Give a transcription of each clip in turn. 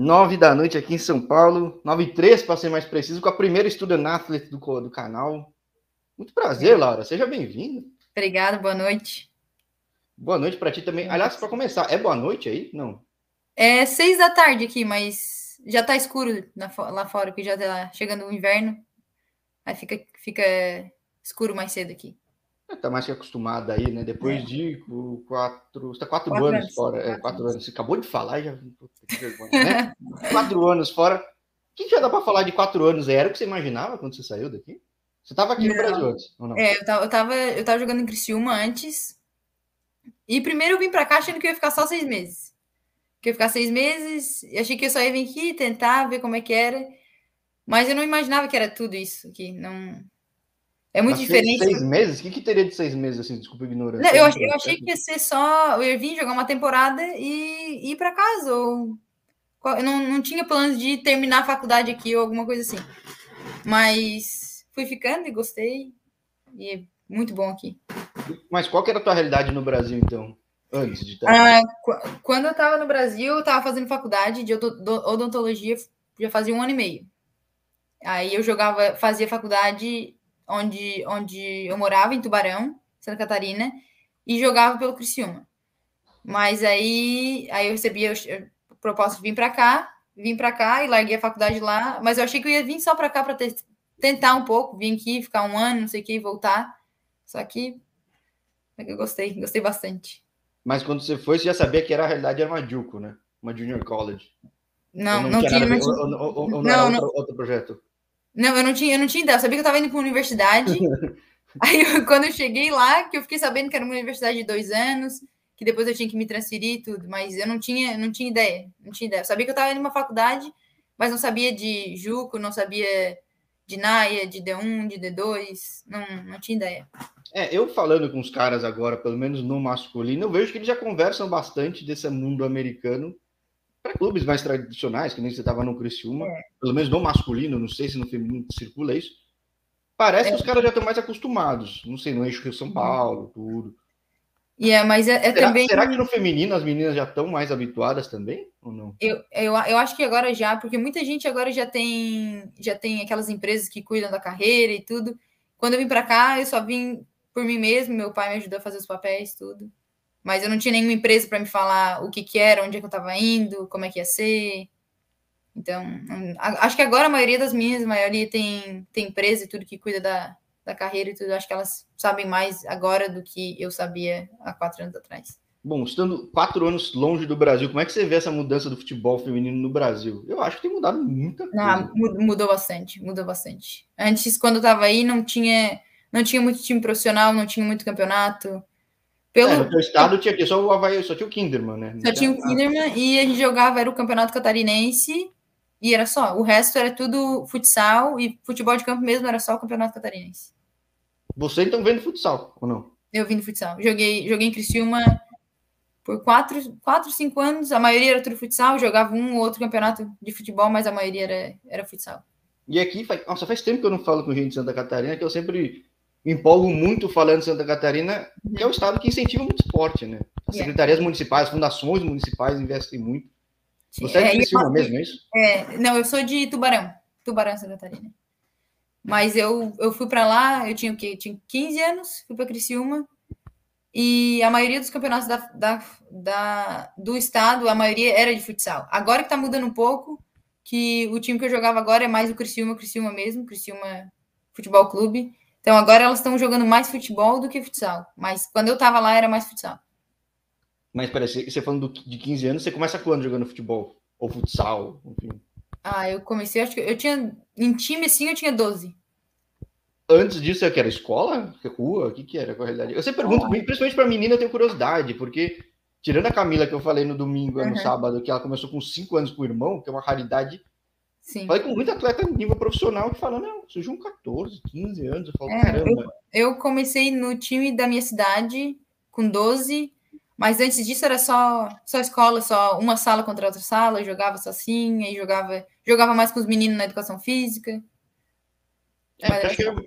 Nove da noite aqui em São Paulo, nove e três para ser mais preciso, com a primeira estudante athlete do, do canal. Muito prazer, Laura. Seja bem-vinda. Obrigada, boa noite. Boa noite para ti também. Aliás, para começar, é boa noite aí? Não. É seis da tarde aqui, mas já tá escuro lá fora, porque já tá chegando o inverno. Aí fica, fica escuro mais cedo aqui. É, tá mais que acostumada aí, né? Depois é. de quatro. Você tá quatro, quatro anos, anos, fora. É, quatro anos. Você acabou de falar já. Né? quatro anos fora. O que já dá para falar de quatro anos? Era o que você imaginava quando você saiu daqui? Você estava aqui não. no Brasil antes, ou não? É, eu tava, eu tava, eu tava jogando em Criciúma antes. E primeiro eu vim para cá achando que eu ia ficar só seis meses. Que eu ia ficar seis meses, e achei que eu só ia vir aqui tentar ver como é que era. Mas eu não imaginava que era tudo isso aqui. Não, é muito Mas diferente. Seis meses? O que, que teria de seis meses, assim? Desculpa. Não, eu, achei, eu achei que ia ser só ia vir jogar uma temporada e ir para casa. Ou... Eu não, não tinha planos de terminar a faculdade aqui ou alguma coisa assim. Mas fui ficando e gostei. E é muito bom aqui. Mas qual que era a tua realidade no Brasil, então? Antes de estar. Ah, quando eu estava no Brasil, eu estava fazendo faculdade de odontologia já fazia um ano e meio. Aí eu jogava, fazia faculdade onde, onde eu morava, em Tubarão, Santa Catarina, e jogava pelo Criciúma. Mas aí, aí eu recebia o propósito de vir para cá, vim para cá e larguei a faculdade lá, mas eu achei que eu ia vir só para cá para tentar um pouco, vir aqui, ficar um ano, não sei o que, e voltar. Só que eu gostei, gostei bastante. Mas quando você foi, você já sabia que era a realidade era uma Juco, né? Uma Junior College. Não, não, não tinha. Tinha... Ou, ou, ou, não, não, era outro, outro projeto? Não, eu não tinha, eu não tinha ideia. Eu sabia que eu estava indo para uma universidade. Aí, eu, quando eu cheguei lá, que eu fiquei sabendo que era uma universidade de dois anos, que depois eu tinha que me transferir e tudo, mas eu não tinha, não tinha ideia, não tinha ideia. Eu sabia que eu estava indo uma faculdade, mas não sabia de Juco, não sabia de Naia, de D1, de D2, não, não tinha ideia. É, eu falando com os caras agora, pelo menos no masculino, eu vejo que eles já conversam bastante desse mundo americano para clubes mais tradicionais, que nem você estava no Criciúma, é. pelo menos no masculino, não sei se no feminino circula isso. Parece é. que os caras já estão mais acostumados, não sei, no eixo Rio São uhum. Paulo, tudo. Yeah, mas é, é será, também. Será que no feminino as meninas já estão mais habituadas também? Ou não? Eu, eu, eu acho que agora já, porque muita gente agora já tem já tem aquelas empresas que cuidam da carreira e tudo. Quando eu vim para cá, eu só vim por mim mesmo, meu pai me ajudou a fazer os papéis, tudo mas eu não tinha nenhuma empresa para me falar o que, que era, onde é que eu estava indo, como é que ia ser. Então, acho que agora a maioria das minhas, a maioria tem, tem empresa e tudo que cuida da, da carreira e tudo. Acho que elas sabem mais agora do que eu sabia há quatro anos atrás. Bom, estando quatro anos longe do Brasil, como é que você vê essa mudança do futebol feminino no Brasil? Eu acho que tem mudado muita coisa. Não, mudou bastante, mudou bastante. Antes, quando eu estava aí, não tinha, não tinha muito time profissional, não tinha muito campeonato. Pelo... É, no teu estado tinha aqui, só o Havaí, só tinha o Kinderman, né? Só tinha o Kinderman e a gente jogava, era o Campeonato Catarinense e era só. O resto era tudo futsal e futebol de campo mesmo era só o Campeonato Catarinense. Você então vendo futsal, ou não? Eu vim no futsal. Joguei, joguei em Criciúma por quatro, quatro, cinco anos. A maioria era tudo futsal. Jogava um ou outro campeonato de futebol, mas a maioria era, era futsal. E aqui, faz, nossa, faz tempo que eu não falo com gente de Santa Catarina, que eu sempre me empolgo muito falando de Santa Catarina, que é o estado que incentiva muito esporte, né? As secretarias yeah. municipais, fundações municipais investem muito. Você é, é de Criciúma mesmo, é isso? É, não, eu sou de Tubarão, Tubarão, Santa Catarina. Mas eu, eu fui para lá, eu tinha o quê? Eu tinha 15 anos, fui para Criciúma, e a maioria dos campeonatos da, da, da, do estado, a maioria era de futsal. Agora que tá mudando um pouco, que o time que eu jogava agora é mais o Criciúma, Criciúma mesmo, Criciúma Futebol Clube, então agora elas estão jogando mais futebol do que futsal. Mas quando eu estava lá era mais futsal. Mas parece você falando de 15 anos, você começa quando jogando futebol? Ou futsal, enfim. Ah, eu comecei, acho que eu tinha. Em time assim eu tinha 12. Antes disso, é que era escola? Rua? O que, que era com a realidade? Eu sempre pergunto, principalmente para menina, eu tenho curiosidade, porque, tirando a Camila que eu falei no domingo, uhum. no sábado, que ela começou com 5 anos com o irmão, que é uma raridade Sim. Falei com muito atleta nível profissional que fala, não, surgiu um 14, 15 anos. Eu falo, é, caramba. Eu, eu, comecei no time da minha cidade com 12, mas antes disso era só, só escola, só uma sala contra outra sala, eu jogava sozinha e jogava, jogava mais com os meninos na educação física. É, mas, eu,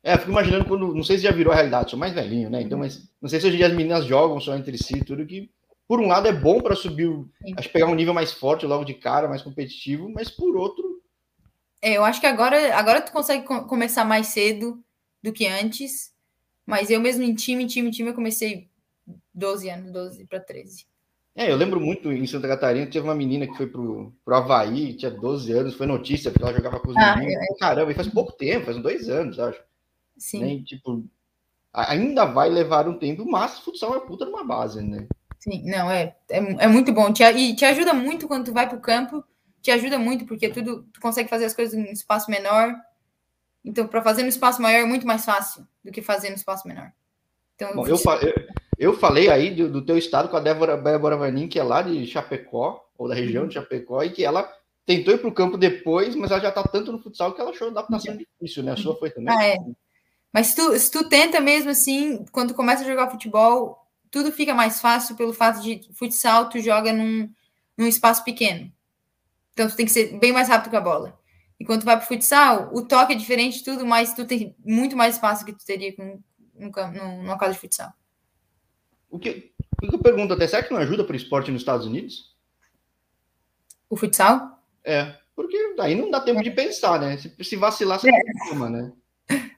é, fico imaginando quando. Não sei se já virou a realidade, sou mais velhinho, né? Então, mas não sei se hoje em dia as meninas jogam só entre si, tudo que por um lado é bom para subir, acho pegar um nível mais forte logo de cara, mais competitivo, mas por outro. É, eu acho que agora, agora tu consegue começar mais cedo do que antes, mas eu mesmo em time, time, time, eu comecei 12 anos, 12 para 13. É, eu lembro muito em Santa Catarina, teve uma menina que foi pro, pro Havaí, tinha 12 anos, foi notícia, porque ela jogava com os ah, meninos. É. Caramba, e faz pouco tempo, faz uns dois anos, acho. Sim. Né? tipo, ainda vai levar um tempo, mas futsal é puta numa base, né? Sim, não, é, é, é muito bom. Te, e te ajuda muito quando tu vai pro campo, te ajuda muito, porque tudo, tu consegue fazer as coisas em espaço menor. Então, para fazer no espaço maior é muito mais fácil do que fazer no espaço menor. Então, Bom, eu, eu, eu, falei aí do, do, teu estado com a Débora, Débora Vanin, que é lá de Chapecó, ou da região de uhum. Chapecó, e que ela tentou ir para o campo depois, mas ela já está tanto no futsal que ela achou a adaptação difícil, né? A sua foi também. Ah, é. Mas se tu, se tu tenta mesmo assim, quando começa a jogar futebol, tudo fica mais fácil pelo fato de futsal tu joga num, num espaço pequeno. Então tu tem que ser bem mais rápido com a bola. E quando tu vai pro futsal, o toque é diferente de tudo, mas tu tem muito mais espaço que tu teria com, no, no, numa casa de futsal. O que, o que eu pergunto até, será que não ajuda para o esporte nos Estados Unidos? O futsal? É, porque daí não dá tempo de pensar, né? Se, se vacilar, você é. toma, né?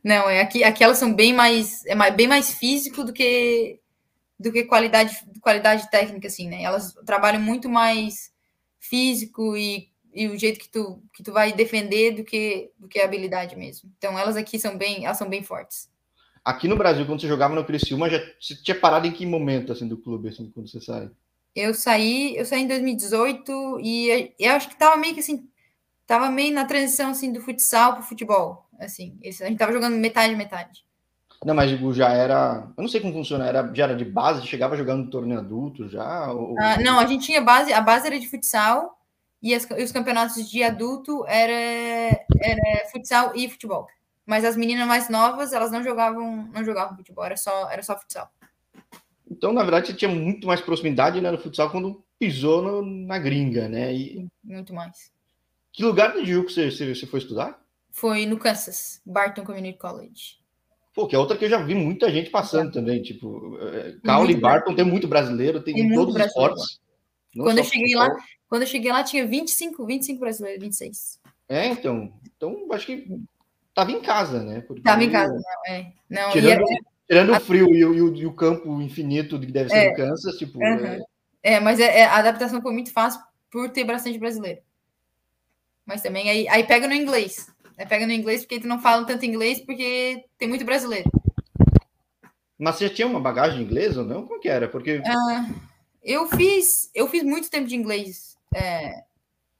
Não, é aqui, aqui elas são bem mais, é mais, bem mais físico do que do que qualidade, qualidade técnica, assim, né? Elas trabalham muito mais físico e, e o jeito que tu, que tu vai defender do que do que a habilidade mesmo. Então elas aqui são bem, elas são bem fortes. Aqui no Brasil, quando você jogava no Criciúma, já você tinha parado em que momento assim do clube assim quando você sai? Eu saí, eu saí em 2018 e eu acho que tava meio que assim, tava meio na transição assim do futsal para o futebol, assim, a gente tava jogando metade metade. Não, mas digo, já era. Eu não sei como funciona, era, já era de base, chegava jogando no torneio adulto já? Ou... Ah, não, a gente tinha base, a base era de futsal e, as, e os campeonatos de adulto era, era futsal e futebol. Mas as meninas mais novas, elas não jogavam, não jogavam futebol, era só, era só futsal. Então, na verdade, você tinha muito mais proximidade né, no futsal quando pisou no, na gringa, né? E... Muito mais. Que lugar de Juco você, você, você foi estudar? Foi no Kansas, Barton Community College. Pô, que é outra que eu já vi muita gente passando também, tipo, é, Caule e Barton tem muito brasileiro, tem, tem todos os esportes. Quando eu cheguei lá, quando eu cheguei lá tinha 25, 25 brasileiros, 26. É, então, então acho que tava em casa, né? Porque tava em casa, não, é. Não, tirando, tirando o frio e o, e o, campo infinito que deve ser é, no Kansas, tipo. Uhum. É... é, mas é, é, a adaptação foi muito fácil por ter bastante brasileiro. Mas também aí, aí pega no inglês. Aí pega no inglês porque tu não fala tanto inglês porque tem muito brasileiro. Mas você tinha uma bagagem de inglês ou não? Como que era? Porque. Uh, eu fiz, eu fiz muito tempo de inglês. É,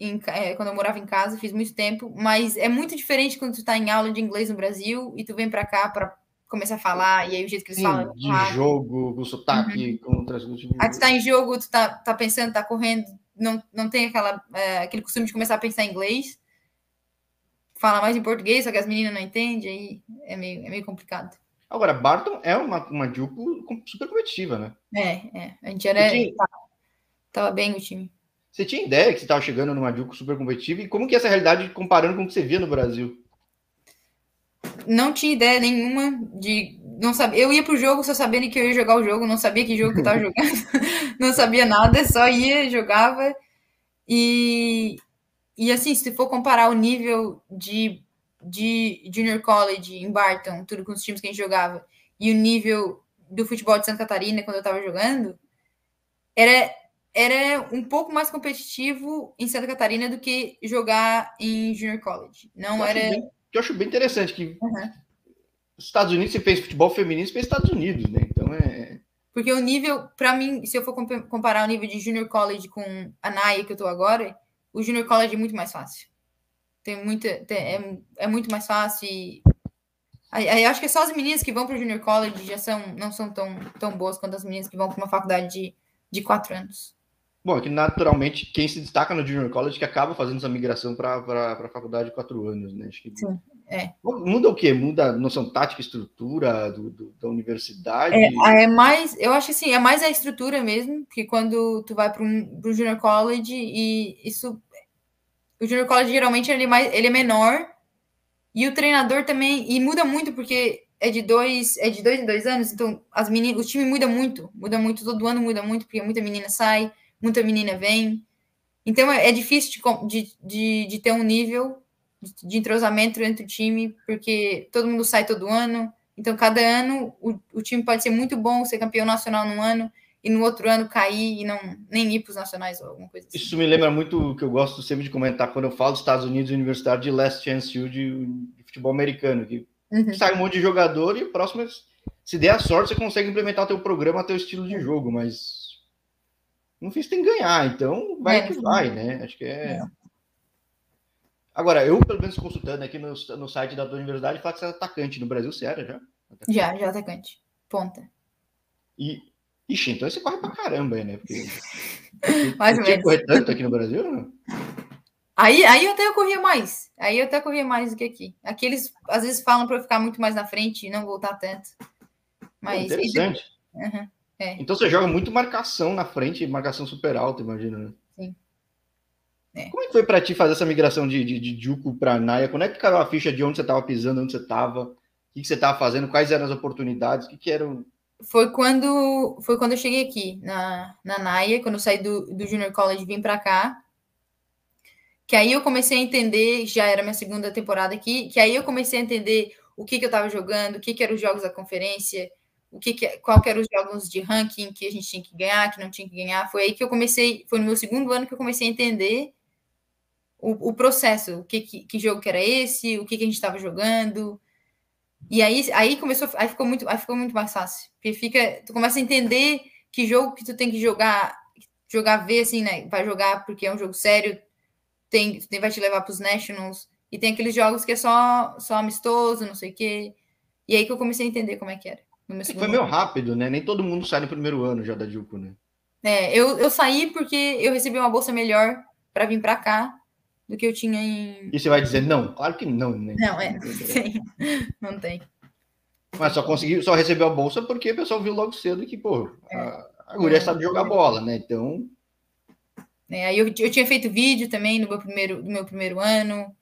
em, é, quando eu morava em casa, fiz muito tempo, mas é muito diferente quando tu tá em aula de inglês no Brasil e tu vem para cá para começar a falar, e aí o jeito que eles Sim, falam. De jogo, com sotaque, uhum. com coisas. Aí tu tá em jogo, tu tá, tá pensando, tá correndo, não, não tem aquela, é, aquele costume de começar a pensar em inglês. Fala mais em português, só que as meninas não entendem, aí é meio, é meio complicado. Agora, Barton é uma, uma Juco super competitiva, né? É, é. A gente era. Tinha... Tava bem o time. Você tinha ideia que você estava chegando numa Juco super competitiva? E como que é essa realidade comparando com o que você via no Brasil? Não tinha ideia nenhuma de. Não sabia. Eu ia pro jogo só sabendo que eu ia jogar o jogo, não sabia que jogo que eu tava jogando, não sabia nada, só ia, jogava. E, e assim, se for comparar o nível de, de Junior College em Barton, tudo com os times que a gente jogava, e o nível do futebol de Santa Catarina quando eu estava jogando, era era um pouco mais competitivo em Santa Catarina do que jogar em Junior College. Não eu era. Bem, eu acho bem interessante que uhum. os Estados Unidos se fez futebol feminino, se fez Estados Unidos, né? Então é. Porque o nível, para mim, se eu for comparar o nível de Junior College com a NAIA que eu tô agora, o Junior College é muito mais fácil. Tem muita. Tem, é, é muito mais fácil e. Aí, acho que é só as meninas que vão para o Junior College já são, não são tão, tão boas quanto as meninas que vão para uma faculdade de, de quatro anos. Bom, é que naturalmente quem se destaca no Junior College que acaba fazendo essa migração para a faculdade de quatro anos, né? Acho que Sim, é. Muda o quê? Muda a noção tática, estrutura do, do, da universidade? É, é, mais, eu acho que sim, é mais a estrutura mesmo, que quando tu vai para um Junior College e isso. O Junior College geralmente ele é, mais, ele é menor e o treinador também. E muda muito porque é de dois, é de dois em dois anos, então as meninas, o time muda muito, muda muito, todo ano muda muito, porque muita menina sai, muita menina vem. Então é, é difícil de, de, de ter um nível de entrosamento entre o time, porque todo mundo sai todo ano. Então, cada ano o, o time pode ser muito bom, ser campeão nacional num ano, e no outro ano cair e não nem ir para os nacionais ou alguma coisa assim. Isso me lembra muito o que eu gosto sempre de comentar quando eu falo dos Estados Unidos Universidade de Last Chance U de, de futebol americano, que uhum. sai um monte de jogador e o próximo, se der a sorte, você consegue implementar o teu programa, teu estilo de jogo, mas não fiz tem ganhar, então vai é, que vai, né? Acho que é. é. Agora, eu, pelo menos consultando aqui no, no site da tua universidade, fala que você é atacante no Brasil, você era já? Atacante. Já, já atacante. Ponta. E, ixi, então você corre pra caramba aí, né? Porque. Mais ou menos. correr tanto aqui no Brasil, não? Aí, aí eu até corria mais. Aí eu até corria mais do que aqui. Aqui eles às vezes falam para eu ficar muito mais na frente e não voltar tanto. Mas, interessante. Uhum, é. Então você joga muito marcação na frente, marcação super alta, imagina, né? É. Como é que foi para ti fazer essa migração de, de, de Juco para Naia? Quando é que caiu a ficha de onde você estava pisando, onde você estava? O que, que você estava fazendo? Quais eram as oportunidades? O que, que eram? Foi quando, foi quando eu cheguei aqui, na, na Naia, quando eu saí do, do Junior College e vim para cá. Que aí eu comecei a entender, já era minha segunda temporada aqui, que aí eu comecei a entender o que, que eu estava jogando, o que, que eram os jogos da conferência, o que, que qual que eram os jogos de ranking que a gente tinha que ganhar, que não tinha que ganhar. Foi aí que eu comecei, foi no meu segundo ano que eu comecei a entender o, o processo, o que, que, que, jogo que era esse, o que, que a gente estava jogando. E aí, aí começou, aí ficou muito, aí ficou muito mais fácil. Porque fica, tu começa a entender que jogo que tu tem que jogar, jogar ver assim, né? Vai jogar porque é um jogo sério, tem, tem vai te levar para os nationals e tem aqueles jogos que é só só amistoso, não sei o quê. E aí que eu comecei a entender como é que era. Foi meio rápido, né? Nem todo mundo sai no primeiro ano já da Juco, né? É, eu, eu saí porque eu recebi uma bolsa melhor para vir para cá do que eu tinha em. E você vai dizer não? Claro que não, né? Não, é. Sim, não tem. Mas só conseguiu, só recebeu a bolsa porque o pessoal viu logo cedo que, pô, é. a, a guria é. sabe jogar bola, né? Então. É, aí eu, eu tinha feito vídeo também no meu primeiro, no meu primeiro ano.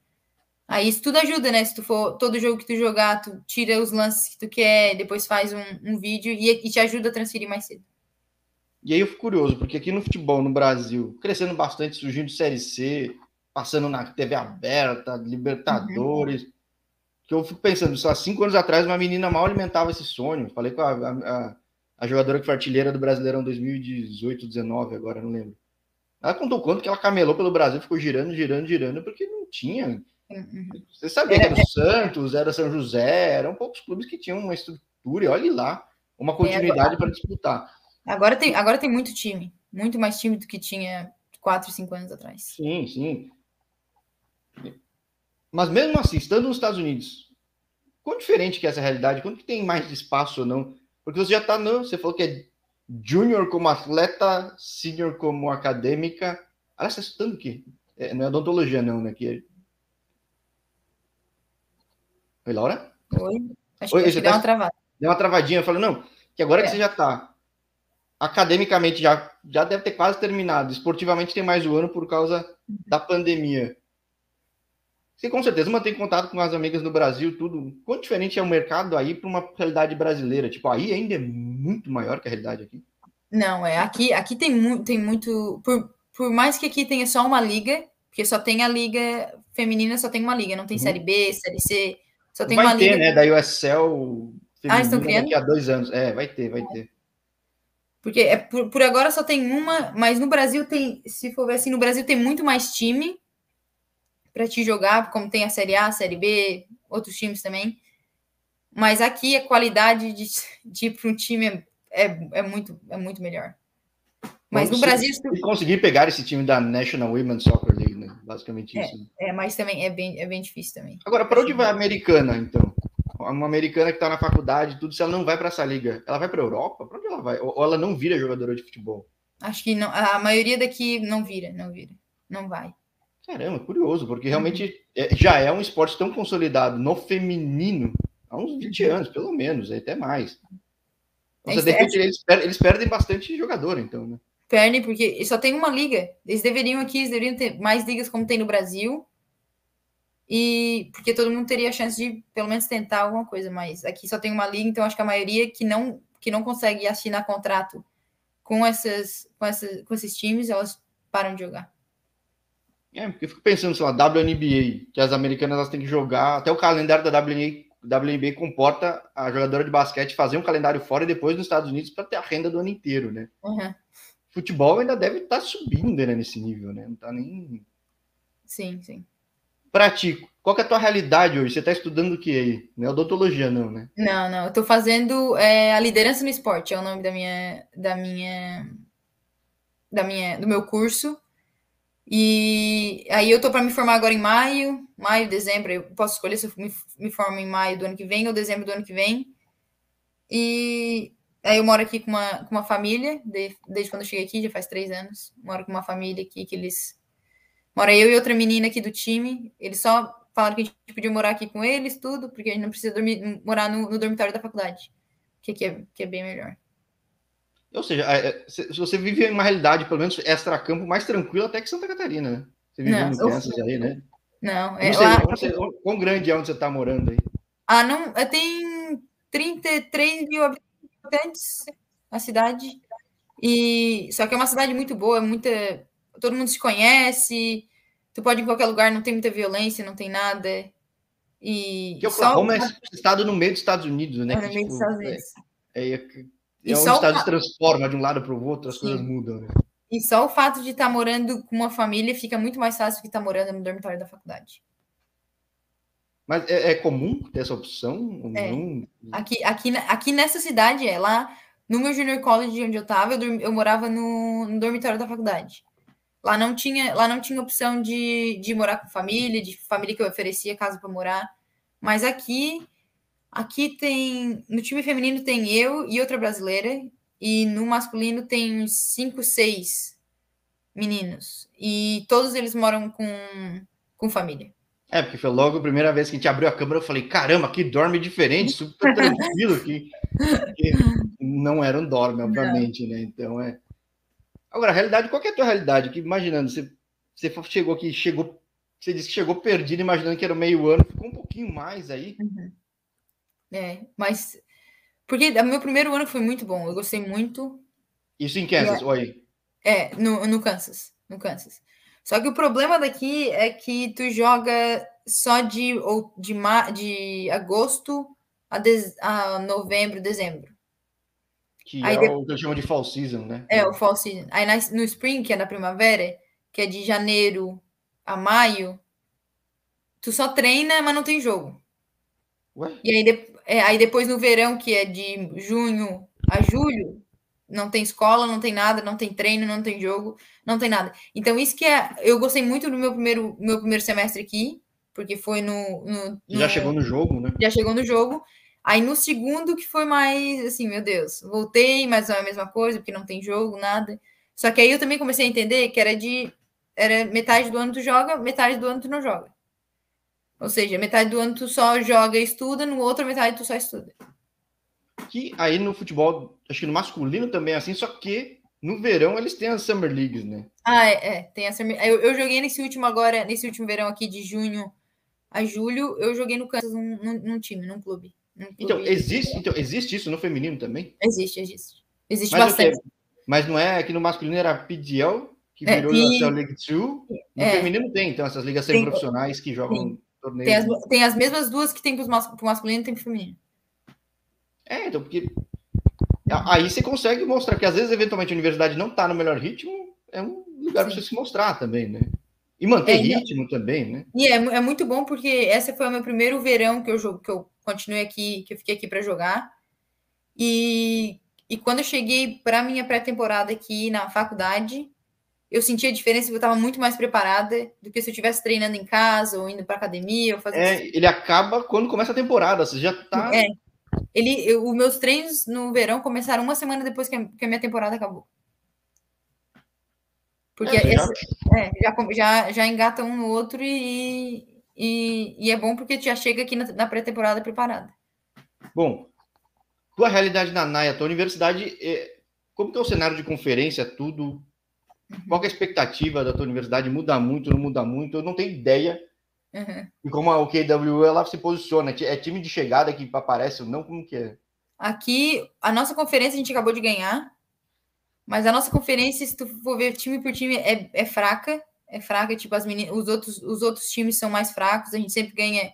Aí isso tudo ajuda, né? Se tu for todo jogo que tu jogar, tu tira os lances que tu quer, depois faz um, um vídeo e, e te ajuda a transferir mais cedo. E aí eu fico curioso, porque aqui no futebol no Brasil, crescendo bastante, surgindo Série C, passando na TV aberta, Libertadores. Uhum. Que eu fico pensando, só cinco anos atrás, uma menina mal alimentava esse sonho. Falei com a, a, a jogadora que foi artilheira do Brasileirão 2018, 19, agora não lembro. Ela contou quanto que ela camelou pelo Brasil, ficou girando, girando, girando, porque não tinha. Uhum. Você sabia que era o Santos, era São José, eram poucos clubes que tinham uma estrutura, e olhe lá, uma é, continuidade para disputar. Agora tem, agora tem muito time, muito mais time do que tinha quatro, cinco anos atrás. Sim, sim. Mas mesmo assim, estando nos Estados Unidos, quão diferente que é essa realidade? Quanto que tem mais espaço ou não? Porque você já está, não, você falou que é júnior como atleta, senior como acadêmica. Ah, você está estudando o quê? É, não é odontologia, não, né? Que é... Oi, Laura? Oi. Acho, Oi, que, deu tá... uma travada. Deu uma travadinha. Eu falei, não, que agora é. que você já está academicamente já, já deve ter quase terminado. Esportivamente tem mais um ano por causa da pandemia. Você com certeza mantém contato com as amigas no Brasil, tudo. Quão diferente é o mercado aí para uma realidade brasileira? Tipo, aí ainda é muito maior que a realidade aqui. Não, é. Aqui, aqui tem, mu tem muito. Por, por mais que aqui tenha só uma liga, porque só tem a liga feminina, só tem uma liga, não tem uhum. série B, série C, só tem vai uma ter, liga. né? Da USL ah, estão criando? daqui a dois anos. É, vai ter, vai ter. Porque é, por, por agora só tem uma, mas no Brasil tem, se for ver assim, no Brasil tem muito mais time para te jogar, como tem a Série A, a Série B, outros times também. Mas aqui a qualidade de, de ir para um time é, é, é, muito, é muito melhor. Mas no Brasil. Se conseguir pegar esse time da National Women's Soccer League, né? Basicamente é, isso. Né? É, mas também é bem, é bem difícil também. Agora, para onde vai a americana, então? Uma americana que está na faculdade, tudo, se ela não vai para essa liga, ela vai para a Europa? Para onde ela vai? Ou ela não vira jogadora de futebol? Acho que não. A maioria daqui não vira, não vira. Não vai. Caramba, curioso, porque realmente uhum. é, já é um esporte tão consolidado no feminino há uns 20 anos, pelo menos, até mais. Então, de repente, eles, eles, perdem bastante jogador, então, né? Perdem, porque só tem uma liga. Eles deveriam aqui, eles deveriam ter mais ligas como tem no Brasil. e porque todo mundo teria a chance de pelo menos tentar alguma coisa, mas aqui só tem uma liga, então acho que a maioria que não que não consegue assinar contrato com essas com, essas, com esses times, elas param de jogar. É, porque eu fico pensando, sei lá, WNBA, que as americanas elas têm que jogar, até o calendário da WNBA, WNBA comporta a jogadora de basquete fazer um calendário fora e depois nos Estados Unidos para ter a renda do ano inteiro, né? Uhum. Futebol ainda deve estar tá subindo né, nesse nível, né? Não tá nem. Sim, sim. Pratico. Qual é a tua realidade hoje? Você está estudando o que aí? Não é odontologia, não, né? Não, não. Eu estou fazendo é, a liderança no esporte, é o nome da minha, da minha, da minha, do meu curso. E aí eu tô para me formar agora em maio, maio, dezembro. Eu posso escolher se eu me, me formo em maio do ano que vem ou dezembro do ano que vem. E aí eu moro aqui com uma, com uma família, de, desde quando eu cheguei aqui, já faz três anos. Moro com uma família aqui que eles. Mora eu e outra menina aqui do time. Eles só falaram que a gente podia morar aqui com eles, tudo, porque a gente não precisa dormir, morar no, no dormitório da faculdade, que aqui é, que é bem melhor. Ou seja, é, é, se você vive em uma realidade, pelo menos extra-campo, mais tranquila até que Santa Catarina, né? Você vive não, no Kansas aí, né? Não, é. Não sei, lá... quão grande é onde você está morando aí? Ah, não, é, tem 33 mil habitantes a cidade. E só que é uma cidade muito boa, muita. Todo mundo se conhece. Tu pode ir em qualquer lugar, não tem muita violência, não tem nada. E. Que Oklahoma só... é estado no meio dos Estados Unidos, né? É, no meio tipo, dos Estados Unidos. É, é, e é onde o estado se transforma de um lado para o outro, as Sim. coisas mudam, né? E só o fato de estar tá morando com uma família fica muito mais fácil que estar tá morando no dormitório da faculdade. Mas é, é comum ter essa opção? É. Aqui, aqui, aqui nessa cidade, é lá no meu junior college onde eu estava, eu, eu, morava no, no, dormitório da faculdade. Lá não tinha, lá não tinha opção de, de morar com família, de família que eu oferecia casa para morar. Mas aqui Aqui tem. No time feminino tem eu e outra brasileira. E no masculino tem cinco, seis meninos. E todos eles moram com, com família. É, porque foi logo a primeira vez que a gente abriu a câmera, eu falei, caramba, aqui dorme diferente, super tranquilo aqui. não era um dorme, obviamente, né? Então é. Agora, a realidade, qual é a tua realidade? Que imaginando, você, você chegou aqui, chegou, você disse que chegou perdido, imaginando que era meio ano, ficou um pouquinho mais aí. Uhum. É, mas. Porque o meu primeiro ano foi muito bom, eu gostei muito. Isso em Kansas, é, oi. É, no, no Kansas. No Kansas. Só que o problema daqui é que tu joga só de, ou de, de agosto a, de, a novembro, dezembro. Que Aí é o que eu chamo de fall season, né? É, o fall season. Aí na, no spring, que é na primavera, que é de janeiro a maio, tu só treina, mas não tem jogo. Ué? E aí, de, é, aí depois no verão, que é de junho a julho, não tem escola, não tem nada, não tem treino, não tem jogo, não tem nada. Então, isso que é. Eu gostei muito do meu primeiro, meu primeiro semestre aqui, porque foi no. no, no já chegou no jogo, né? Já chegou no jogo. Aí no segundo, que foi mais assim, meu Deus, voltei, mas não é a mesma coisa, porque não tem jogo, nada. Só que aí eu também comecei a entender que era de. Era metade do ano tu joga, metade do ano tu não joga. Ou seja, metade do ano tu só joga e estuda, no outro metade tu só estuda. Que aí no futebol, acho que no masculino também é assim, só que no verão eles têm as Summer Leagues, né? Ah, é, é tem a Summer... eu, eu joguei nesse último agora, nesse último verão aqui de junho a julho, eu joguei no Kansas num, num, num time, num clube, num clube. Então, existe, então, existe isso no feminino também? Existe, existe. Existe mas bastante. Mas não é que no masculino era PDL, que é, virou é, e... a League 2. No é, feminino tem, então, essas ligas semi-profissionais que jogam sim. Torneio. Tem as, tem as mesmas duas que tem para o masculino e tem para o feminino. É, então, porque aí você consegue mostrar que às vezes, eventualmente, a universidade não está no melhor ritmo, é um lugar para você se mostrar também, né? E manter é, ritmo também, né? E é, é muito bom porque esse foi o meu primeiro verão que eu jogo, que eu continuei aqui, que eu fiquei aqui para jogar. E, e quando eu cheguei para minha pré-temporada aqui na faculdade, eu sentia a diferença, eu estava muito mais preparada do que se eu estivesse treinando em casa ou indo para academia. Ou fazendo é, ele acaba quando começa a temporada, você já está. É. Ele, eu, os meus treinos no verão começaram uma semana depois que a, que a minha temporada acabou. Porque é, esse, já... É, já, já, já engata um no outro e, e, e é bom porque já chega aqui na, na pré-temporada preparada. Bom, tua realidade na NAIA, tua universidade, é, como que é o cenário de conferência, tudo? Qual é a expectativa da tua universidade? Muda muito, não muda muito? Eu não tenho ideia. Uhum. E como a OKW ela se posiciona? É time de chegada que aparece ou não? Como que é? Aqui, a nossa conferência a gente acabou de ganhar, mas a nossa conferência, se tu for ver time por time, é, é fraca. É fraca, tipo, as meninas, os, outros, os outros times são mais fracos, a gente sempre ganha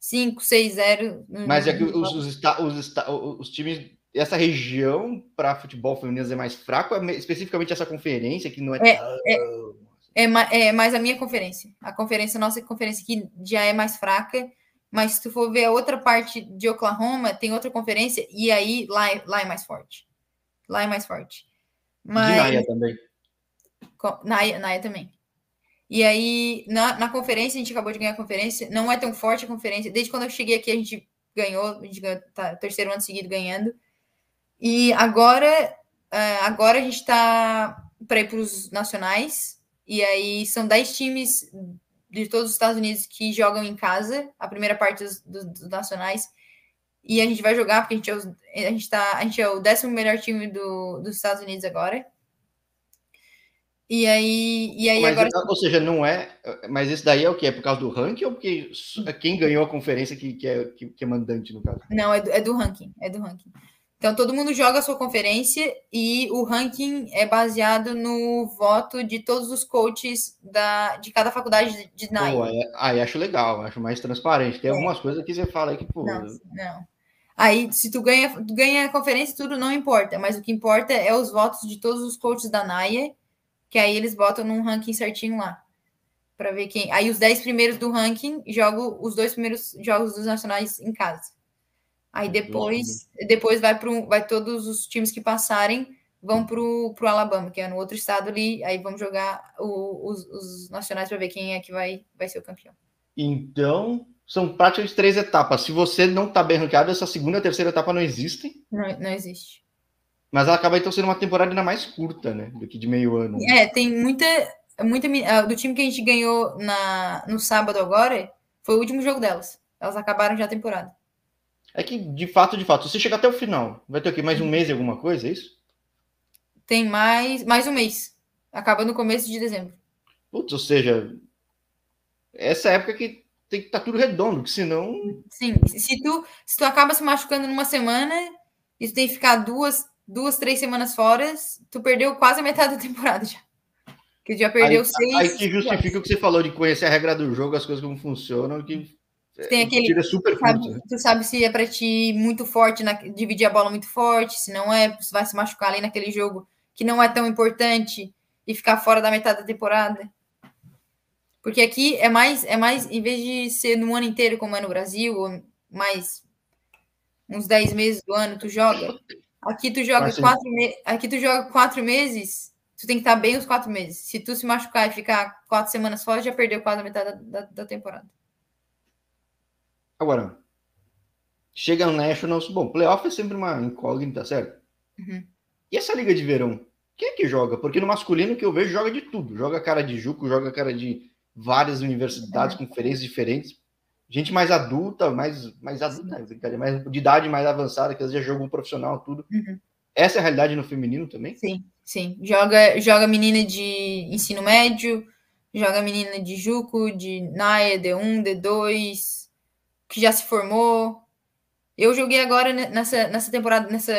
5, 6, 0. Mas é que os, os, os, os times essa região para futebol feminino é mais fraco, é especificamente essa conferência que não é, é, é, é, é, mais a minha conferência. A conferência, nossa conferência que já é mais fraca, mas se tu for ver a outra parte de Oklahoma, tem outra conferência, e aí lá é, lá é mais forte. Lá é mais forte. Mas... De Naia também. Naia, Naia também. E aí, na, na conferência, a gente acabou de ganhar a conferência. Não é tão forte a conferência. Desde quando eu cheguei aqui, a gente ganhou, a gente ganhou, tá, terceiro ano seguido ganhando. E agora, é, agora a gente está para ir para os nacionais. E aí são 10 times de todos os Estados Unidos que jogam em casa, a primeira parte dos, dos, nacionais. E a gente vai jogar, porque a gente é, o, a gente tá, a gente é o décimo melhor time do, dos Estados Unidos agora. E aí, e aí mas, agora. Ou seja, não é. Mas esse daí é o que? É por causa do ranking ou porque quem ganhou a conferência que, que, é, que, que é mandante, no caso? Não, é do, é do ranking. É do ranking. Então, todo mundo joga a sua conferência e o ranking é baseado no voto de todos os coaches da, de cada faculdade de, de NAI. aí, aí, acho legal, acho mais transparente. Tem é. algumas coisas que você fala aí que, pô. Não, não. Aí, se tu ganha, ganha a conferência, tudo não importa, mas o que importa é os votos de todos os coaches da NAIA, que aí eles botam num ranking certinho lá. Para ver quem. Aí, os 10 primeiros do ranking jogam os dois primeiros jogos dos nacionais em casa. Aí depois, depois vai para vai todos os times que passarem vão para o Alabama, que é no outro estado ali. Aí vamos jogar o, os, os, nacionais para ver quem é que vai, vai ser o campeão. Então, são praticamente três etapas. Se você não está bem ranqueado, essa segunda e terceira etapa não existem. Não, não existe. Mas ela acaba então sendo uma temporada ainda mais curta, né? Do que de meio ano. É, tem muita. muita do time que a gente ganhou na, no sábado agora, foi o último jogo delas. Elas acabaram já a temporada. É que, de fato, de fato, você chega até o final, vai ter o quê? Mais um mês e alguma coisa, é isso? Tem mais, mais um mês. Acaba no começo de dezembro. Putz, ou seja, essa época que tem que estar tá tudo redondo, que senão. Sim, se tu, se tu acaba se machucando numa semana e tu tem que ficar duas, duas, três semanas fora, tu perdeu quase a metade da temporada já. Que já perdeu aí, seis. Aí que justifica o que você falou de conhecer a regra do jogo, as coisas como funcionam, que tem aquele. Tira super sabe, curto, né? Tu sabe se é para ti muito forte, na, dividir a bola muito forte, se não é, você vai se machucar ali naquele jogo que não é tão importante e ficar fora da metade da temporada. Porque aqui é mais, é mais, em vez de ser no ano inteiro, como é no Brasil, ou mais uns 10 meses do ano, tu joga. Aqui tu joga quatro me... aqui tu joga quatro meses, tu tem que estar bem os quatro meses. Se tu se machucar e ficar quatro semanas fora, já perdeu quase a metade da, da, da temporada. Agora, chega no Nationals, bom, playoff é sempre uma incógnita, certo? Uhum. E essa liga de verão? Quem é que joga? Porque no masculino que eu vejo joga de tudo. Joga cara de Juco, joga cara de várias universidades, uhum. conferências diferentes. Gente mais adulta, mais, mais adulta, mais de idade mais avançada, que às vezes já jogou um profissional, tudo. Uhum. Essa é a realidade no feminino também? Sim, sim. Joga, joga menina de ensino médio, joga menina de Juco, de NAIA, D1, D2, que já se formou. Eu joguei agora nessa, nessa temporada, nessa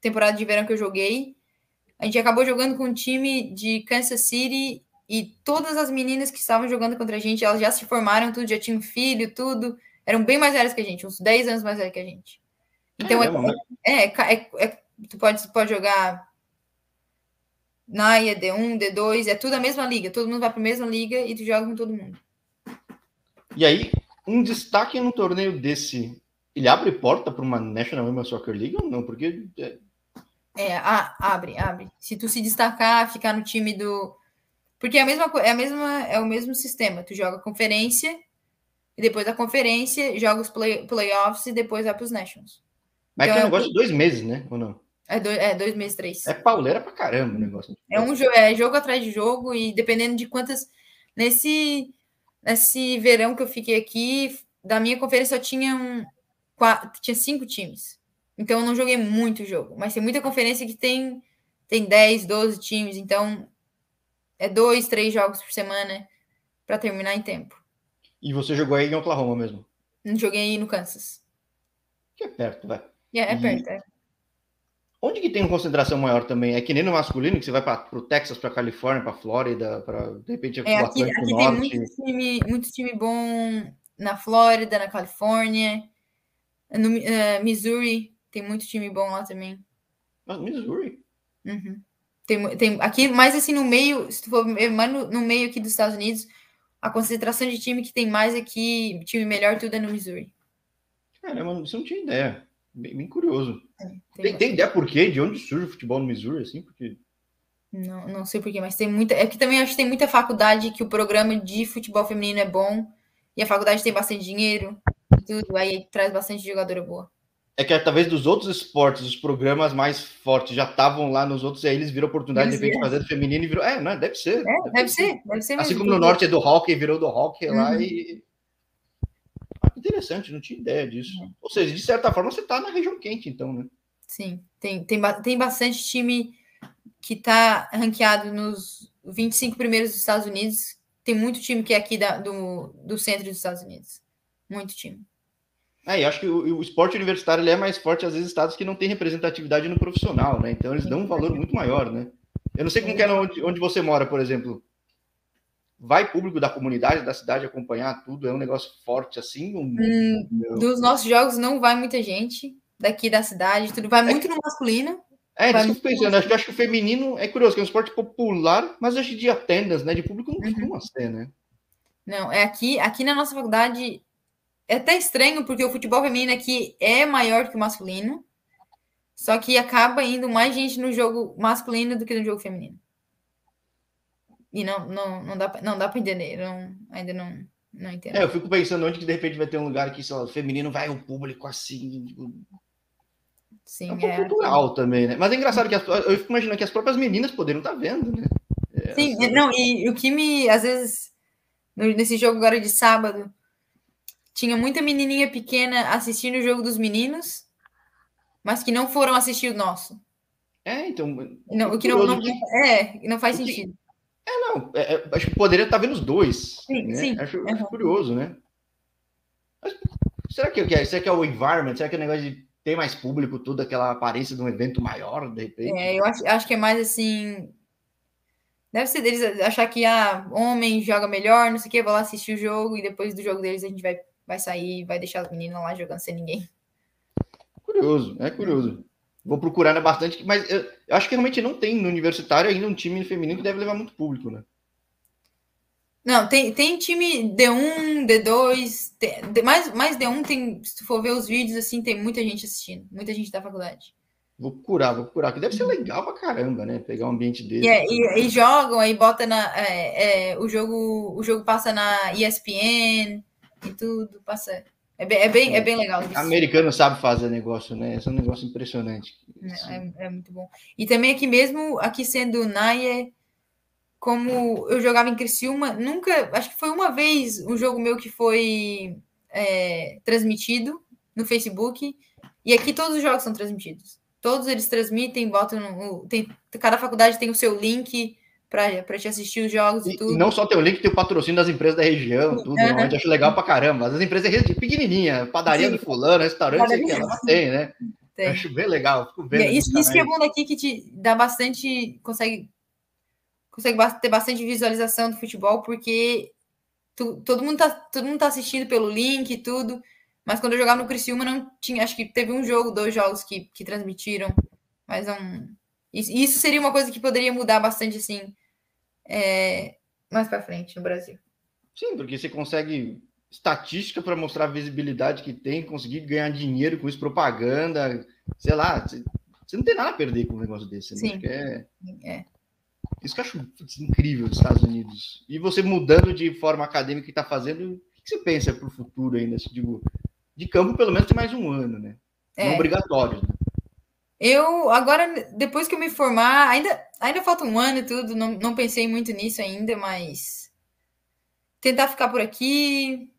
temporada de verão que eu joguei. A gente acabou jogando com um time de Kansas City e todas as meninas que estavam jogando contra a gente, elas já se formaram, tudo, já tinham filho, tudo. Eram bem mais velhas que a gente, uns 10 anos mais velhas que a gente. Então, é, é, é, é, tu pode, pode jogar NAIA, D1, D2, é tudo a mesma liga. Todo mundo vai para a mesma liga e tu joga com todo mundo. E aí, um destaque no torneio desse, ele abre porta para uma National Women's Soccer League ou não? Porque. É, é a, abre, abre. Se tu se destacar, ficar no time do. Porque é a mesma é a mesma é o mesmo sistema. Tu joga conferência e depois da conferência joga os play, playoffs e depois vai para os Nations. Mas então, é um negócio de dois meses, né? Ou não? É dois, é dois meses, três. É pauleira pra caramba o negócio. É um jogo, é jogo atrás de jogo e dependendo de quantas. Nesse Nesse verão que eu fiquei aqui, da minha conferência só tinha, um, quatro, tinha cinco times. Então eu não joguei muito jogo. Mas tem muita conferência que tem, tem 10, 12 times. Então é dois, três jogos por semana para terminar em tempo. E você jogou aí em Oklahoma mesmo? Joguei no Kansas. Que é perto, vai. É, é perto, é. Onde que tem uma concentração maior também? É que nem no masculino, que você vai para o Texas, para Califórnia, para Flórida, para de repente é, aqui, aqui tem Norte. muito time, muito time bom na Flórida, na Califórnia, no uh, Missouri, tem muito time bom lá também. Ah, Missouri? Uhum. Tem, tem aqui, mais assim no meio, se tu for mais no, no meio aqui dos Estados Unidos, a concentração de time que tem mais aqui, time melhor, tudo é no Missouri. Caramba, você não tinha ideia. Bem, bem curioso. É, tem, tem, tem, ideia por quê? De onde surge o futebol no Missouri, assim? Porque... Não, não sei porquê, mas tem muita. É que também acho que tem muita faculdade que o programa de futebol feminino é bom e a faculdade tem bastante dinheiro e tudo, aí traz bastante jogadora boa. É que talvez dos outros esportes, os programas mais fortes já estavam lá nos outros, e aí eles viram oportunidade de repente fazer do feminino e virou. É, não, deve ser. É, deve, deve ser, ser, deve ser. Assim como no norte é do hockey, virou do hockey uhum. lá e Interessante, não tinha ideia disso. É. Ou seja, de certa forma, você está na região quente, então, né? Sim, tem, tem, tem bastante time que está ranqueado nos 25 primeiros dos Estados Unidos. Tem muito time que é aqui da, do, do centro dos Estados Unidos. Muito time. É, e acho que o, o esporte universitário ele é mais forte, às vezes, estados que não têm representatividade no profissional, né? Então, eles dão um valor muito maior, né? Eu não sei como que é onde, onde você mora, por exemplo vai público da comunidade, da cidade acompanhar tudo? É um negócio forte assim? Um... Hum, dos nossos jogos não vai muita gente daqui da cidade, tudo vai é muito que... no masculino. É, isso que eu pensando. Acho que, acho que o feminino é curioso, que é um esporte popular, mas acho de atendas, né? De público não uhum. costuma uhum. ser, né? Não, é aqui, aqui na nossa faculdade é até estranho, porque o futebol feminino aqui é maior que o masculino, só que acaba indo mais gente no jogo masculino do que no jogo feminino. E não, não, não dá, não dá para entender, não, ainda não, não entendo. É, eu fico pensando onde que de repente vai ter um lugar que, sei lá, feminino vai um público assim. Tipo... Sim, é um pouco é, cultural também, né? Mas é engraçado que as, eu fico imaginando que as próprias meninas poderiam estar tá vendo, né? É, Sim, assim... não, e o que me, às vezes, nesse jogo agora de sábado, tinha muita menininha pequena assistindo o jogo dos meninos, mas que não foram assistir o nosso. É, então. Não, o que não, não, é, não faz sentido. É, não. É, é, acho que poderia estar vendo os dois. Sim, né? sim. Acho, uhum. acho, curioso, né? Mas, será que, é, será que é o environment? Será que é o negócio de ter mais público, toda aquela aparência de um evento maior, de repente? É, eu acho, acho que é mais assim. Deve ser deles achar que ah, homem joga melhor, não sei o que, vou lá assistir o jogo e depois do jogo deles a gente vai, vai sair vai deixar as meninas lá jogando sem ninguém. Curioso, é curioso. Vou procurar né, bastante, mas eu, eu, acho que realmente não tem no universitário ainda um time feminino que deve levar muito público, né? Não, tem, tem time D1, D2, tem, mais, mais D1 tem, se tu for ver os vídeos, assim, tem muita gente assistindo, muita gente da faculdade. Vou procurar, vou procurar, que deve ser legal pra caramba, né? Pegar um ambiente desse. Yeah, e, e, jogam, aí bota na. É, é, o, jogo, o jogo passa na ESPN e tudo, passa. É bem, é bem, é bem legal. Isso. Americano sabe fazer negócio, né? Esse é um negócio impressionante. É, é, é, muito bom. E também aqui mesmo, aqui sendo Naie, como eu jogava em Criciúma, nunca, acho que foi uma vez um jogo meu que foi é, transmitido no Facebook, e aqui todos os jogos são transmitidos. Todos eles transmitem, botam no. Tem, cada faculdade tem o seu link para te assistir os jogos e, e tudo. E não só tem o link, tem o patrocínio das empresas da região, tudo, uhum. acho legal pra caramba. As empresas pequenininha, padaria Sim. do fulano, restaurante, sei que ela tem, né? Tem. Acho bem legal, fico vendo. Isso, isso que é bom daqui, que te dá bastante, consegue, consegue ter bastante visualização do futebol, porque tu, todo, mundo tá, todo mundo tá assistindo pelo link e tudo, mas quando eu jogava no Criciúma não tinha, acho que teve um jogo, dois jogos que, que transmitiram, mas não... Isso, isso seria uma coisa que poderia mudar bastante, assim, é, mais para frente no Brasil. Sim, porque você consegue estatística para mostrar a visibilidade que tem, conseguir ganhar dinheiro com isso, propaganda, sei lá, você, não tem nada a perder com um negócio desse. Né? Sim. É, é. Isso que eu acho incrível dos Estados Unidos. E você mudando de forma acadêmica que está fazendo, o que você pensa para o futuro ainda? Assim, digo, de campo, pelo menos, tem mais um ano, né? É. Não obrigatório. Né? Eu, agora, depois que eu me formar, ainda, ainda falta um ano e tudo, não, não pensei muito nisso ainda, mas tentar ficar por aqui,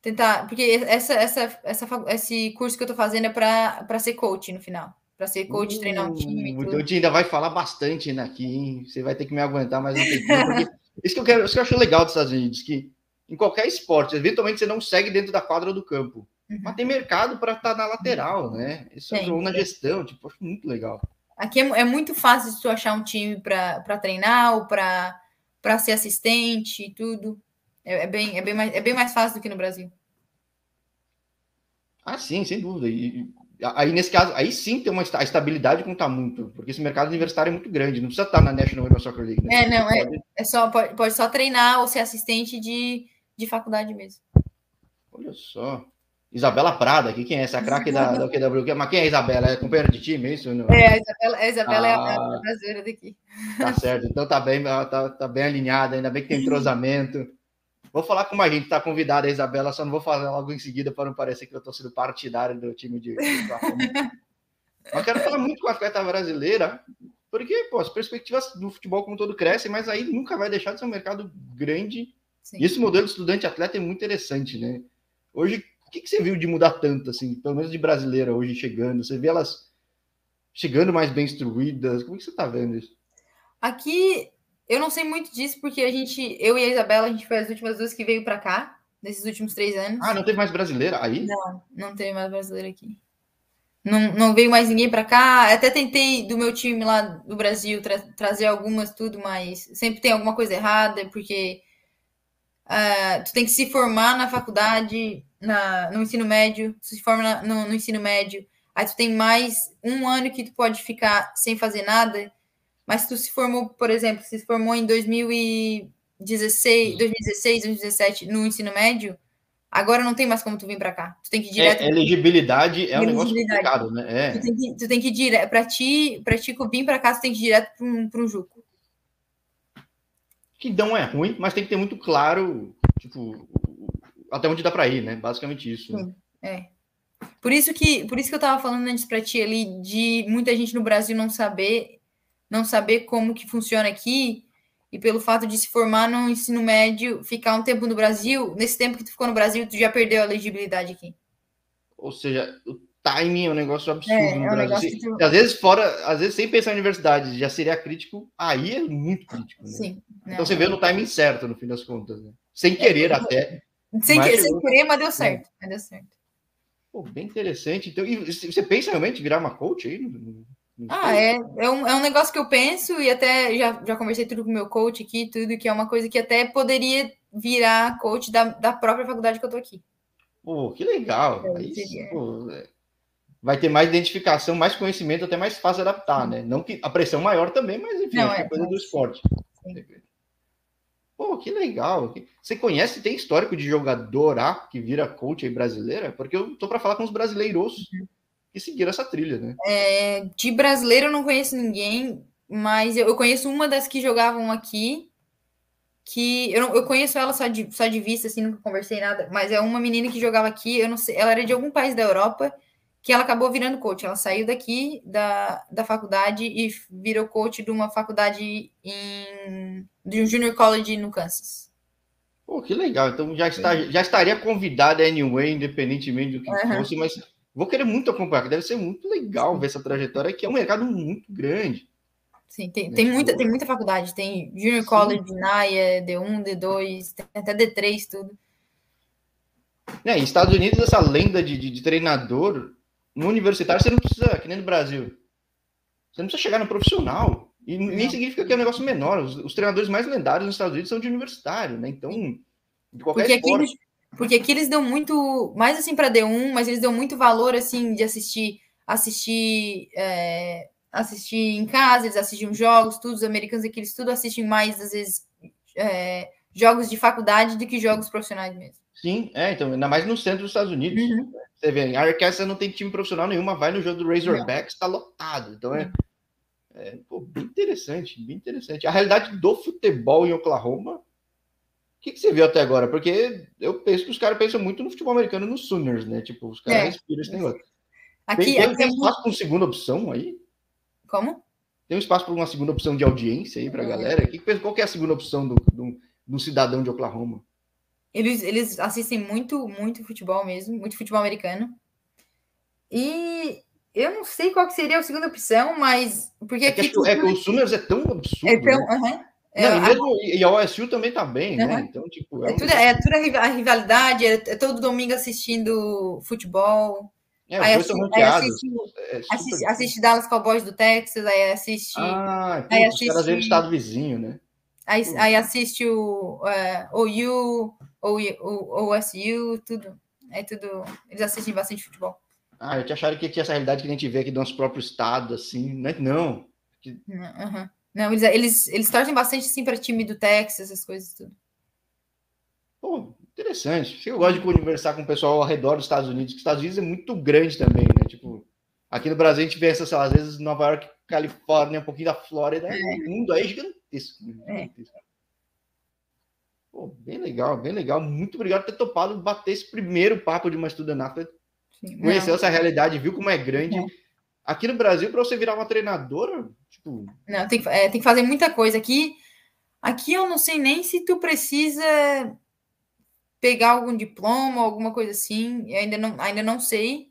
tentar, porque essa, essa, essa, esse curso que eu tô fazendo é para ser coach no final, para ser coach, uh, treinar um time. Então, a ainda vai falar bastante aqui, hein? Você vai ter que me aguentar mais um tempinho, porque isso que eu quero, isso que eu acho legal dos Estados Unidos, que em qualquer esporte. Eventualmente você não segue dentro da quadra do campo. Uhum. Mas tem mercado para estar tá na lateral, né? Isso é ou na gestão, tipo, acho muito legal. Aqui é, é muito fácil de tu achar um time para treinar ou para ser assistente e tudo. É, é, bem, é, bem mais, é bem mais fácil do que no Brasil. Ah, sim, sem dúvida. E, aí, nesse caso, aí sim tem uma a estabilidade conta muito, porque esse mercado universitário é muito grande, não precisa estar na National Women's Soccer League. Né? É, não, é, pode... é só, pode, pode só treinar ou ser assistente de, de faculdade mesmo. Olha só. Isabela Prada, aqui quem é essa craque da, da QW? Mas quem é a Isabela? É companheira de time, é isso? Não? É, a Isabela, a Isabela ah, é a brasileira daqui. Tá certo, então tá bem, tá, tá bem alinhada, ainda bem que tem entrosamento. Vou falar como a gente está convidada, a Isabela, só não vou falar logo em seguida para não parecer que eu estou sendo partidário do time de. Mas quero falar muito com a atleta brasileira, porque pô, as perspectivas do futebol como todo crescem, mas aí nunca vai deixar de ser um mercado grande. Sim. E esse modelo de estudante-atleta é muito interessante, né? Hoje, o que, que você viu de mudar tanto, assim, pelo menos de brasileira hoje chegando? Você vê elas chegando mais bem instruídas? Como é que você está vendo isso? Aqui eu não sei muito disso, porque a gente, eu e a Isabela, a gente foi as últimas duas que veio para cá, nesses últimos três anos. Ah, não teve mais brasileira aí? Não, não teve mais brasileira aqui. Não, não veio mais ninguém para cá. Até tentei do meu time lá do Brasil tra trazer algumas, tudo, mas sempre tem alguma coisa errada, porque uh, tu tem que se formar na faculdade, na, no ensino médio, tu se forma na, no, no ensino médio, aí tu tem mais um ano que tu pode ficar sem fazer nada mas tu se formou, por exemplo, se formou em 2016, 2016, 2017 no ensino médio, agora não tem mais como tu vir para cá. Tu tem que ir direto. É, elegibilidade é um negócio complicado, né? É. Tu tem que, tu tem que ir direto. Para ti, para ti vir para cá, tu tem que ir direto para um, um Juco. Que não é ruim, mas tem que ter muito claro, tipo, até onde dá para ir, né? Basicamente isso. Sim, é. Por isso que, por isso que eu tava falando antes para ti ali de muita gente no Brasil não saber não saber como que funciona aqui e pelo fato de se formar no ensino médio, ficar um tempo no Brasil, nesse tempo que tu ficou no Brasil, tu já perdeu a elegibilidade aqui. Ou seja, o timing é um negócio absurdo é, no é um Brasil. Tu... Às vezes fora, às vezes sem pensar em universidade, já seria crítico, aí é muito crítico. Né? Sim. Então não, você vê no timing certo, no fim das contas, né? Sem querer é, até. Sem, que, sem querer, mas deu certo. Mas deu certo. Pô, bem interessante. Então, e você pensa realmente virar uma coach aí? Ah, é, é, um, é um negócio que eu penso e até já, já conversei tudo com o meu coach aqui, tudo, que é uma coisa que até poderia virar coach da, da própria faculdade que eu tô aqui. Pô, que legal. É, Aí, pô, é. vai ter mais identificação, mais conhecimento, até mais fácil adaptar, né? Não que a pressão maior também, mas enfim, Não, é, é coisa mas... do esporte. Sim. Pô, que legal. Você conhece, tem histórico de jogador A que vira coach aí brasileira? Porque eu tô para falar com os brasileiros. Uhum e seguir essa trilha, né? É, de brasileiro eu não conheço ninguém, mas eu, eu conheço uma das que jogavam aqui, que eu, não, eu conheço ela só de, só de vista, assim, nunca conversei nada, mas é uma menina que jogava aqui, eu não sei, ela era de algum país da Europa, que ela acabou virando coach. Ela saiu daqui da, da faculdade e virou coach de uma faculdade em de um junior college no Kansas. Pô, que legal. Então já, está, já estaria convidada anyway, independentemente do que uhum. fosse, mas Vou querer muito acompanhar, que deve ser muito legal ver essa trajetória, que é um mercado muito grande. Sim, tem, tem, muita, tem muita faculdade, tem Junior Sim. College, NAIA, D1, D2, tem até D3, tudo. É, Estados Unidos, essa lenda de, de, de, treinador no universitário, você não precisa, que nem no Brasil, você não precisa chegar no profissional. E não. nem significa que é um negócio menor. Os, os, treinadores mais lendários nos Estados Unidos são de universitário, né? Então, de qualquer Porque esporte... Aqui porque aqui eles dão muito, mais assim para D1, mas eles dão muito valor assim de assistir, assistir, é, assistir em casa, eles assistem jogos, tudo, os americanos aqui eles tudo assistem mais, às vezes, é, jogos de faculdade do que jogos profissionais mesmo. Sim, é, então, ainda mais no centro dos Estados Unidos. Uhum. Você vê, a Arkansas não tem time profissional nenhuma, vai no jogo do Razorbacks, está lotado. Então é, é pô, bem interessante, bem interessante. A realidade do futebol em Oklahoma que, que você viu até agora? Porque eu penso que os caras pensam muito no futebol americano nos Sooners, né? Tipo, os caras é. respiram esse negócio. Aqui, tem, aqui tem é espaço para uma segunda opção aí? Como? Tem um espaço para uma segunda opção de audiência aí para a galera? Que, qual que é a segunda opção do, do, do cidadão de Oklahoma? Eles, eles assistem muito, muito futebol mesmo, muito futebol americano. E eu não sei qual seria a segunda opção, mas. Porque é aqui. Que, é que é tão absurdo. É tão, né? É, Não, e, mesmo, e a OSU também tá bem, né? Então, tipo. É, é, tudo, é tudo a rivalidade, é, é, todo domingo assistindo futebol. É, aí, assiste, aí assiste, é assiste, assiste, Dallas Cowboys do Texas, aí assiste. Ah, aí assiste, os caras do estado vizinho, né? Aí, aí assiste o uh, OU, o OSU, tudo. É tudo. Eles assistem bastante futebol. Ah, eu te acharam que tinha essa realidade que a gente vê aqui do nosso próprio estado, assim, né? Não. Uhum. Não, eles, eles, eles torcem bastante sim para time do Texas, essas coisas tudo. Pô, interessante. Eu gosto de conversar com o pessoal ao redor dos Estados Unidos, que os Estados Unidos é muito grande também, né? Tipo, aqui no Brasil a gente vê essas, às vezes Nova York, Califórnia, um pouquinho da Flórida, é. o mundo aí é gigantesco. Né? É. gigantesco. Pô, bem legal, bem legal. Muito obrigado por ter topado bater esse primeiro papo de uma estudante. Conheceu essa realidade, viu como é grande. É. Aqui no Brasil, para você virar uma treinadora, tipo. Não, tem, é, tem que fazer muita coisa. Aqui, aqui eu não sei nem se tu precisa pegar algum diploma, alguma coisa assim. Eu ainda não, ainda não sei.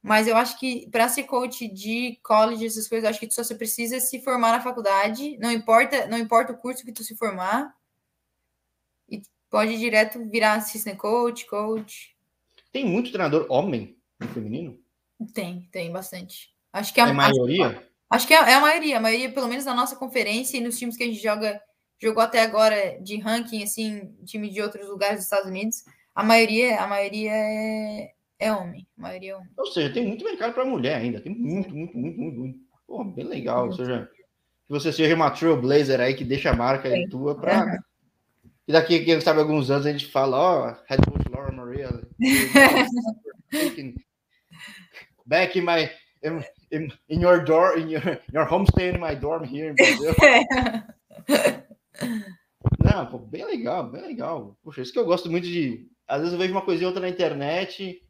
Mas eu acho que para ser coach de college, essas coisas, acho que tu só você precisa se formar na faculdade. Não importa, não importa o curso que tu se formar. Pode direto virar assistant coach, coach. Tem muito treinador homem no feminino? Tem, tem bastante. Acho que é a, é a maioria. Acho, acho que é, é, a maioria. A maioria, pelo menos na nossa conferência e nos times que a gente joga, jogou até agora de ranking, assim, time de outros lugares dos Estados Unidos, a maioria, a maioria é, é homem. A maioria é homem. Ou seja, tem muito mercado para mulher ainda. Tem muito, muito, muito, muito, muito. Pô, bem legal. Ou seja, que você seja uma trailblazer aí que deixa a marca aí tua para. E daqui, quem sabe, alguns anos a gente fala, ó, oh, Head Coach Laura Maria. back in my in, in, your door in your, your homestay in my dorm here in Brazil. Não, pô, bem legal, bem legal. Poxa, isso que eu gosto muito de. Às vezes eu vejo uma coisinha outra na internet,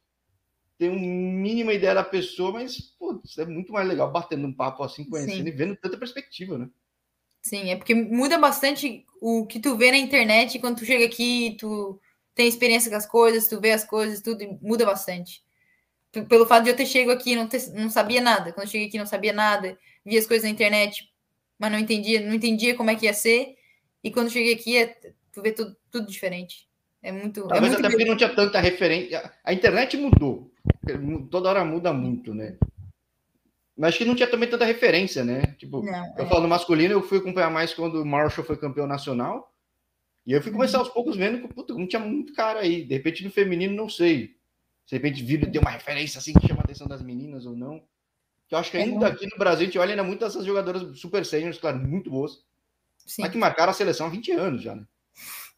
tenho uma mínima ideia da pessoa, mas putz, é muito mais legal batendo um papo assim, conhecendo Sim. e vendo tanta perspectiva, né? Sim, é porque muda bastante o que tu vê na internet quando tu chega aqui, tu tem experiência com as coisas, tu vê as coisas, tudo muda bastante pelo fato de eu ter chegado aqui não ter, não sabia nada. Quando eu cheguei aqui não sabia nada, via as coisas na internet, mas não entendia, não entendia como é que ia ser. E quando cheguei aqui, é, tu vê tudo, tudo diferente. É muito. É Talvez é muito até porque não tinha tanta referência. A internet mudou. Toda hora muda muito, né? Mas acho que não tinha também tanta referência, né? Tipo, não, eu é. falo no masculino, eu fui acompanhar mais quando o Marshall foi campeão nacional. E eu fui começar uhum. aos poucos vendo que puta, não tinha muito cara aí. De repente no feminino, não sei de repente vira ter uma referência assim que chama a atenção das meninas ou não. Que eu acho que ainda é aqui no Brasil a gente olha ainda muito essas jogadoras super seniors, claro, muito boas. Sim. Mas que marcaram a seleção há 20 anos já, né?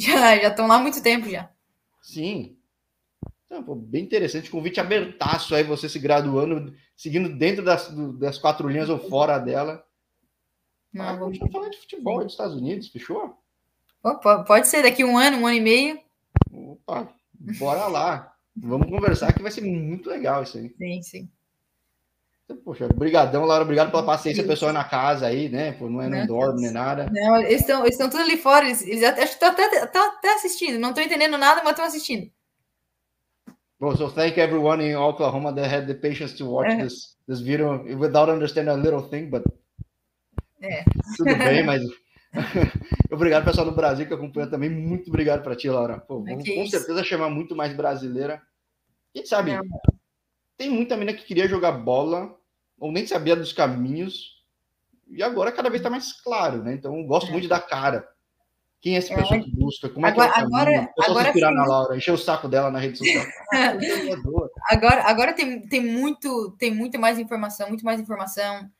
Já, já estão lá há muito tempo já. Sim. Então, pô, bem interessante, convite abertaço aí, você se graduando, seguindo dentro das, das quatro linhas ou fora dela. Não, ah, vamos falar de futebol dos Estados Unidos, fechou? Opa, pode ser daqui um ano, um ano e meio. Opa, bora lá. Vamos conversar que vai ser muito legal isso aí. Sim, sim. Poxa, brigadão, Laura. Obrigado pela paciência, pessoal na casa aí, né? Pô, não é não dorme nem nada. Não, eles estão eles tudo ali fora. Eles, eles até, acho que estão até, até assistindo. Não estou entendendo nada, mas estão assistindo. Well, so thank everyone in Oklahoma that had the patience to watch é. this, this video without understanding a little thing, but é. tudo bem, mas obrigado pessoal do Brasil que acompanha também. Muito obrigado para ti, Laura. Pô, vamos com isso. certeza chamar muito mais brasileira quem sabe, é. tem muita menina que queria jogar bola, ou nem sabia dos caminhos, e agora cada vez está mais claro, né? Então, gosto é. muito da cara. Quem é essa pessoa é. que busca? Como é agora, que é agora, agora inspirar na Laura, encher o saco dela na rede social. agora agora tem, tem, muito, tem muito mais informação, muito mais informação,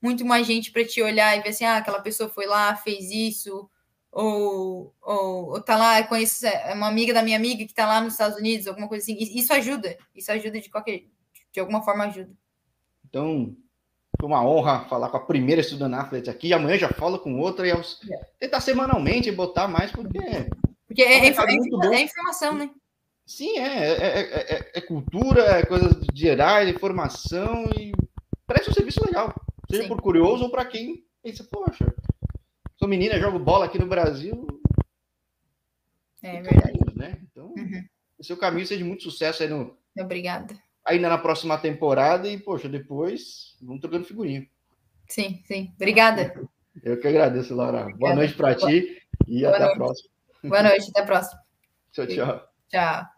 muito mais gente para te olhar e ver assim, ah, aquela pessoa foi lá, fez isso, ou, ou, ou tá lá, conheço é uma amiga da minha amiga que tá lá nos Estados Unidos, alguma coisa assim. Isso ajuda, isso ajuda de qualquer, de alguma forma ajuda. Então, foi uma honra falar com a primeira estudante athlete aqui. Amanhã já falo com outra e aos... É. tentar semanalmente botar mais, porque. Porque é, é, é, é informação, né? Sim, é, é, é, cultura, é coisas gerais, informação e parece um serviço legal. Seja Sim. por curioso ou para quem pensa, poxa, sou menina, jogo bola aqui no Brasil. É verdade. Caminho, né? Então, uhum. o seu caminho seja muito sucesso aí no. Obrigada. Ainda na próxima temporada e, poxa, depois vamos trocando figurinha. Sim, sim. Obrigada. Eu que agradeço, Laura. Boa noite para ti e Boa até noite. a próxima. Boa noite, até a próxima. Tchau, tchau. Tchau.